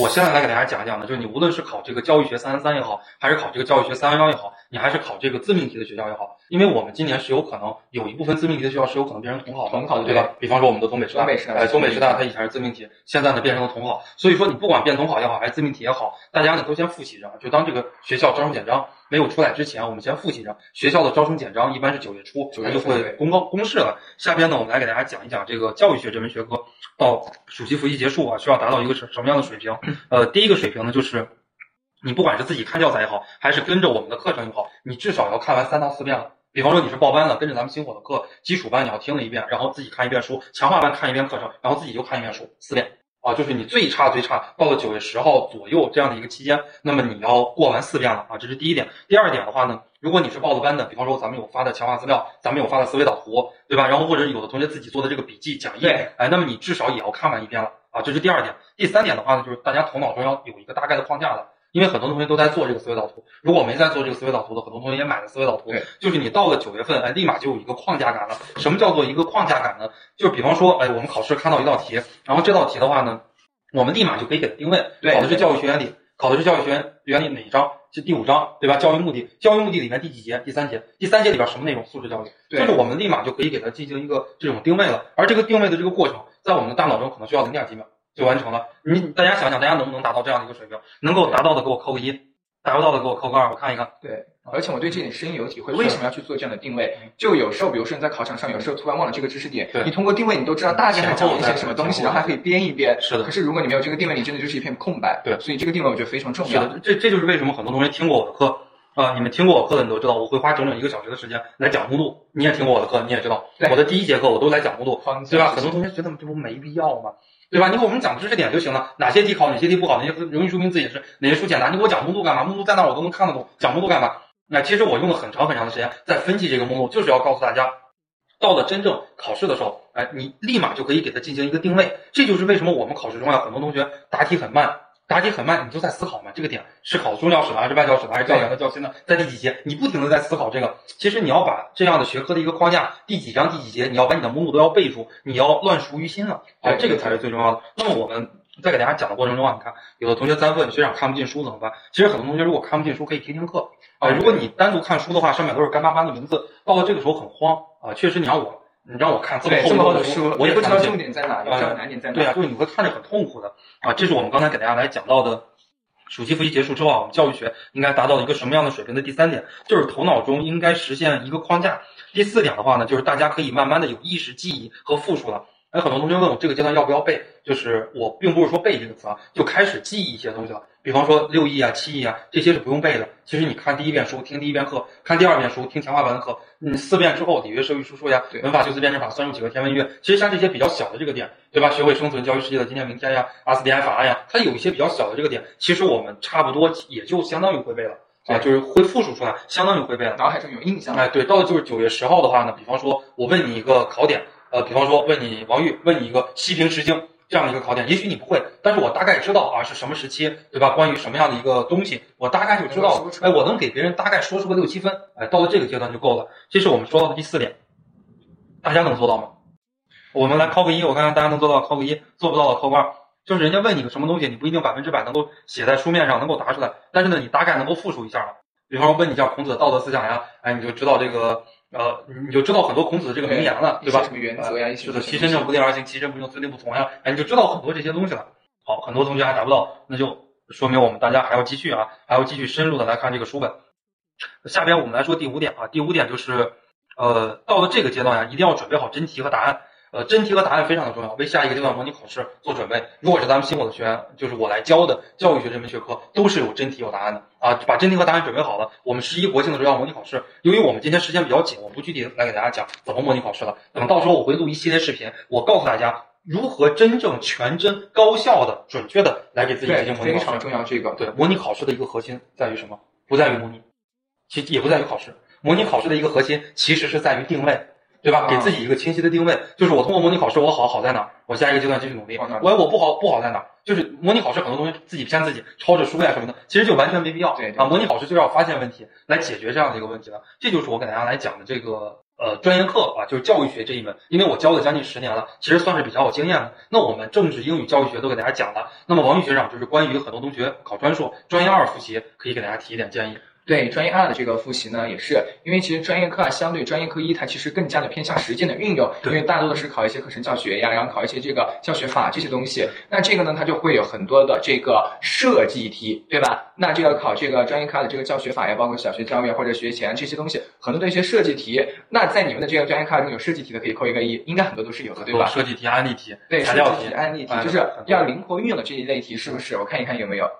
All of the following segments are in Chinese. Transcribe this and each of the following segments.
我现在来给大家讲一讲呢，就是你无论是考这个教育学三三三也好，还是考这个教育学三幺幺也好，你还是考这个自命题的学校也好，因为我们今年是有可能有一部分自命题的学校是有可能变成统考的，统考对吧？比方说我们的东北师大，东北师大哎，东北师大它以前是自命题，现在呢变成了统考，所以说你不管变统考也好，还是自命题也好，大家呢都先复习着，就当这个学校招生简章没有出来之前，我们先复习着。学校的招生简章一般是九月初，它就会公告公示了。下边呢，我们来给大家讲一讲这个教育学这门学科到暑期复习结束啊，需要达到一个什什么样的水平？呃，第一个水平呢，就是你不管是自己看教材也好，还是跟着我们的课程也好，你至少要看完三到四遍了。比方说你是报班了，跟着咱们星火的课，基础班你要听了一遍，然后自己看一遍书，强化班看一遍课程，然后自己又看一遍书，四遍。啊，就是你最差最差到了九月十号左右这样的一个期间，那么你要过完四遍了啊，这是第一点。第二点的话呢，如果你是报了班的，比方说咱们有发的强化资料，咱们有发的思维导图，对吧？然后或者有的同学自己做的这个笔记讲义，哎，那么你至少也要看完一遍了啊，这是第二点。第三点的话呢，就是大家头脑中要有一个大概的框架的。因为很多同学都在做这个思维导图，如果没在做这个思维导图的，很多同学也买了思维导图。就是你到了九月份，哎，立马就有一个框架感了。什么叫做一个框架感呢？就是比方说，哎，我们考试看到一道题，然后这道题的话呢。我们立马就可以给它定位，考的是教育学原理，考的是教育学原理哪一章？是第五章，对吧？教育目的，教育目的里面第几节？第三节，第三节里边什么内容？素质教育，就是我们立马就可以给它进行一个这种定位了。而这个定位的这个过程，在我们的大脑中可能需要零点几秒就完成了。你大家想想，大家能不能达到这样的一个水平？能够达到的给我扣个一。达不到的给我扣个二，我看一看。对，而且我对这点深有体会。为什么要去做这样的定位？就有时候，比如说你在考场上，有时候突然忘了这个知识点，你通过定位，你都知道大概讲一些什么东西，然后还可以编一编。是的。可是如果你没有这个定位，你真的就是一片空白。对。所以这个定位我觉得非常重要。是的，这这就是为什么很多同学听过我的课啊，你们听过我课的你都知道，我会花整整一个小时的时间来讲目录。你也听过我的课，你也知道，我的第一节课我都来讲目录，对吧？很多同学觉得这不没必要吗？对吧？你给我们讲知识点就行了，哪些题考，哪些题不考，哪些容易说明字也是，哪些书简单，你给我讲目录干嘛？目录在那我都能看得懂，讲目录干嘛？那其实我用了很长很长的时间在分析这个目录，就是要告诉大家，到了真正考试的时候，哎，你立马就可以给它进行一个定位。这就是为什么我们考试中啊，很多同学答题很慢。答题很慢，你就在思考嘛。这个点是考中教史的，还是外教史的，还是教研的、教新的？在第几节？你不停的在思考这个。其实你要把这样的学科的一个框架，第几章、第几节，你要把你的目录都要背住，你要乱熟于心了。哎，这个才是最重要的。那么我们在给大家讲的过程中啊，你看有的同学在问学长看不进书怎么办？其实很多同学如果看不进书，可以听听课啊。如果你单独看书的话，上面都是干巴巴的文字，到了这个时候很慌啊。确实，你让我。你让我看这么厚的书，我也不知道重点在哪，不知道难点在哪。对啊，就是你会看着很痛苦的啊。这是我们刚才给大家来讲到的。暑期复习结束之后啊，我们教育学应该达到一个什么样的水平的第三点，就是头脑中应该实现一个框架。第四点的话呢，就是大家可以慢慢的有意识记忆和复述了。哎，很多同学问我这个阶段要不要背，就是我并不是说背这个词啊，就开始记忆一些东西了。比方说六艺啊、七艺啊，这些是不用背的。其实你看第一遍书，听第一遍课，看第二遍书，听强化班的课，你，四遍之后，礼乐射御书数呀，文法修辞辩证法，算术几何天文乐，其实像这些比较小的这个点，对吧？学会生存、教育世界的今天明天呀，SDI 法案呀，它有一些比较小的这个点，其实我们差不多也就相当于会背了啊，就是会复述出来，相当于会背了，脑海中有印象。哎，对，到了就是九月十号的话呢，比方说我问你一个考点。呃，比方说问你王玉，问你一个西平石经这样的一个考点，也许你不会，但是我大概知道啊是什么时期，对吧？关于什么样的一个东西，我大概就知道。哎，我能给别人大概说出个六七分，哎，到了这个阶段就够了。这是我们说到的第四点，大家能做到吗？我们来扣个一，我看看大家能做到扣个一，做不到的扣个二。就是人家问你个什么东西，你不一定百分之百能够写在书面上，能够答出来，但是呢，你大概能够复述一下了。比方说问你一下孔子的道德思想呀，哎，你就知道这个。呃，你就知道很多孔子的这个名言了，对吧？什么原则呀？就是的，其身正不令而行，其身不正虽令不从呀。哎，你就知道很多这些东西了。好，很多同学还达不到，那就说明我们大家还要继续啊，还要继续深入的来看这个书本。下边我们来说第五点啊，第五点就是，呃，到了这个阶段呀，一定要准备好真题和答案。呃，真题和答案非常的重要，为下一个阶段模拟考试做准备。如果是咱们新火的学员，就是我来教的教育学这门学科，都是有真题有答案的啊。把真题和答案准备好了，我们十一国庆的时候要模拟考试。由于我们今天时间比较紧，我不具体来给大家讲怎么模拟考试了。等到时候我会录一系列视频，我告诉大家如何真正全真、高效的、准确的来给自己进行模拟考试。非常重要，这个对模拟考试的一个核心在于什么？不在于模拟，其也不在于考试。模拟考试的一个核心其实是在于定位。对吧？给自己一个清晰的定位，就是我通过模拟考试，我好好在哪？我下一个阶段继续努力。我我不好不好在哪？就是模拟考试，很多东西自己骗自己，抄着书呀什么的，其实就完全没必要。对啊，模拟考试就要发现问题，来解决这样的一个问题了。这就是我给大家来讲的这个呃专业课啊，就是教育学这一门，因为我教了将近十年了，其实算是比较有经验的。那我们政治、英语、教育学都给大家讲了。那么王宇学长就是关于很多同学考专硕、专业二复习，可以给大家提一点建议。对专业二的这个复习呢，也是因为其实专业课啊，相对专业课一，它其实更加的偏向实践的运用，因为大多的是考一些课程教学呀，然后考一些这个教学法这些东西。那这个呢，它就会有很多的这个设计题，对吧？那这个考这个专业课的这个教学法呀，包括小学教育或者学前这些东西，很多的一些设计题。那在你们的这个专业课中有设计题的，可以扣一个一，应该很多都是有的，对吧？设计题、案例题、对，材料题、案例题，就是要灵活运用的这一类题，是不是？我看一看有没有。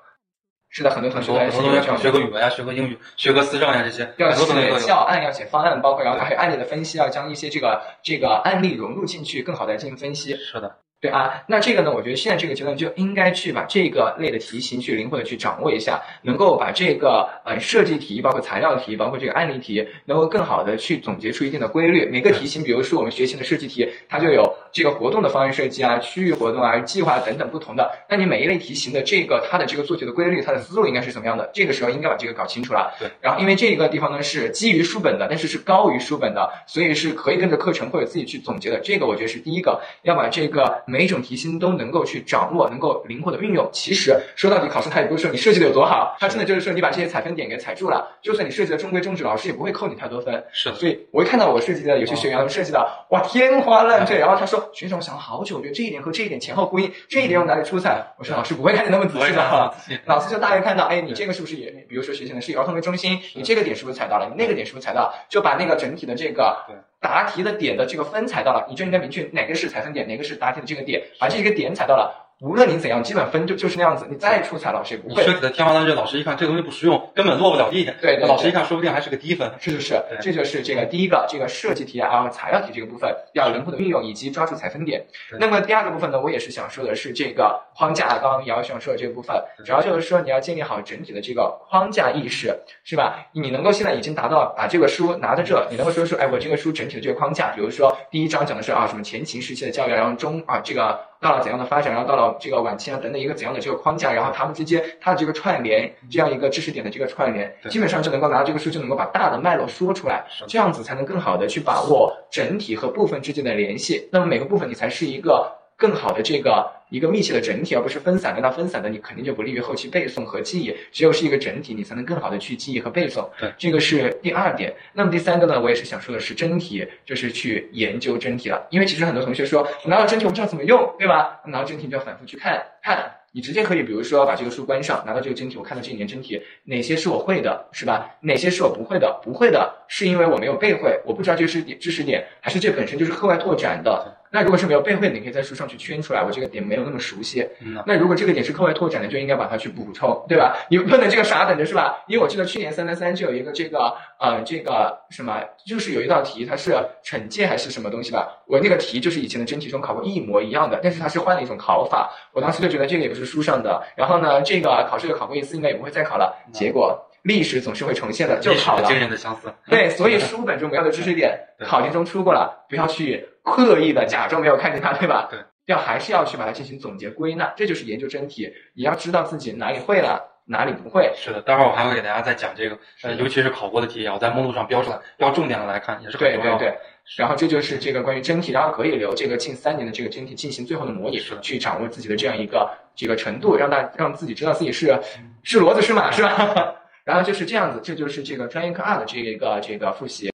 是的，很多同学很多同学想学个语文呀，学个英语，学个思政呀，这些要写教案，要写方案，包括然后还有案例的分析，要将一些这个这个案例融入进去，更好的进行分析。是的。对啊，那这个呢？我觉得现在这个阶段就应该去把这个类的题型去灵活的去掌握一下，能够把这个呃设计题，包括材料题，包括这个案例题，能够更好的去总结出一定的规律。每个题型，比如说我们学习的设计题，它就有这个活动的方案设计啊、区域活动啊、计划等等不同的。那你每一类题型的这个它的这个做题的规律，它的思路应该是怎么样的？这个时候应该把这个搞清楚了。对。然后因为这个地方呢是基于书本的，但是是高于书本的，所以是可以跟着课程或者自己去总结的。这个我觉得是第一个，要把这个每一种题型都。能够去掌握，能够灵活的运用。其实说到底，考生他也不是说你设计的有多好，他真的就是说你把这些采分点给踩住了。就算你设计的中规中矩，老师也不会扣你太多分。是，所以我一看到我设计的有些学员设计的哇天花乱坠，然后他说学长我想了好久，我觉得这一点和这一点前后呼应，这一点我哪里出彩？我说老师不会看的那么仔细的，老师就大概看到，哎，你这个是不是也，比如说学前的是以儿童为中心，你这个点是不是踩到了？你那个点是不是踩到？就把那个整体的这个答题的点的这个分踩到了，你就应该明确哪个是踩分点，哪个是答题的这个点，把这个点踩到了。无论你怎样，基本分就就是那样子。你再出彩，老师也不会。设计的天花乱坠，老师一看这东西不实用，根本落不了地。对，老师一看，说不定还是个低分。是是是，这就是这个第一个这个设计题啊，材料题这个部分要灵活的运用以及抓住采分点。那么第二个部分呢，我也是想说的是这个框架。刚刚姚想说的这个部分，主要就是说你要建立好整体的这个框架意识，是吧？你能够现在已经达到把这个书拿在这，你能够说说，哎，我这个书整体的这个框架，比如说第一章讲的是啊什么前秦时期的教育，然后中啊这个。到了怎样的发展，然后到了这个晚期啊等等一个怎样的这个框架，然后他们之间它的这个串联，这样一个知识点的这个串联，基本上就能够拿到这个书，就能够把大的脉络说出来，这样子才能更好的去把握整体和部分之间的联系。那么每个部分你才是一个。更好的这个一个密切的整体，而不是分散的。那分散的你肯定就不利于后期背诵和记忆。只有是一个整体，你才能更好的去记忆和背诵。对，这个是第二点。那么第三个呢，我也是想说的是真题，就是去研究真题了。因为其实很多同学说，我拿到真题我不知道怎么用，对吧？拿到真题就要反复去看看。你直接可以，比如说把这个书关上，拿到这个真题，我看到这一年真题哪些是我会的，是吧？哪些是我不会的？不会的是因为我没有背会，我不知道这个是点知识点，还是这本身就是课外拓展的。那如果是没有背会的，你可以在书上去圈出来，我这个点没有那么熟悉。那如果这个点是课外拓展的，就应该把它去补充，对吧？你不能这个傻等着，是吧？因为我记得去年三三三就有一个这个呃这个什么，就是有一道题，它是惩戒还是什么东西吧？我那个题就是以前的真题中考过一模一样的，但是它是换了一种考法。我当时就觉得这个也不是书上的，然后呢，这个考试又考过一次，应该也不会再考了。结果历史总是会重现的，就考了。惊人的相似。对，所以书本中没有的知识点，考题中出过了，不要去。刻意的假装没有看见它，对吧？对，要还是要去把它进行总结归纳，这就是研究真题。你要知道自己哪里会了，哪里不会。是的，待会儿我还会给大家再讲这个，呃，尤其是考过的题，要在目录上标出来，要重点的来看，也是很重要。对对对。然后这就是这个关于真题，然后可以留这个近三年的这个真题进行最后的模拟，去掌握自己的这样一个这个程度，让大让自己知道自己是是骡子是马，是吧？然后就是这样子，这就是这个专业课二的这一个这个复习。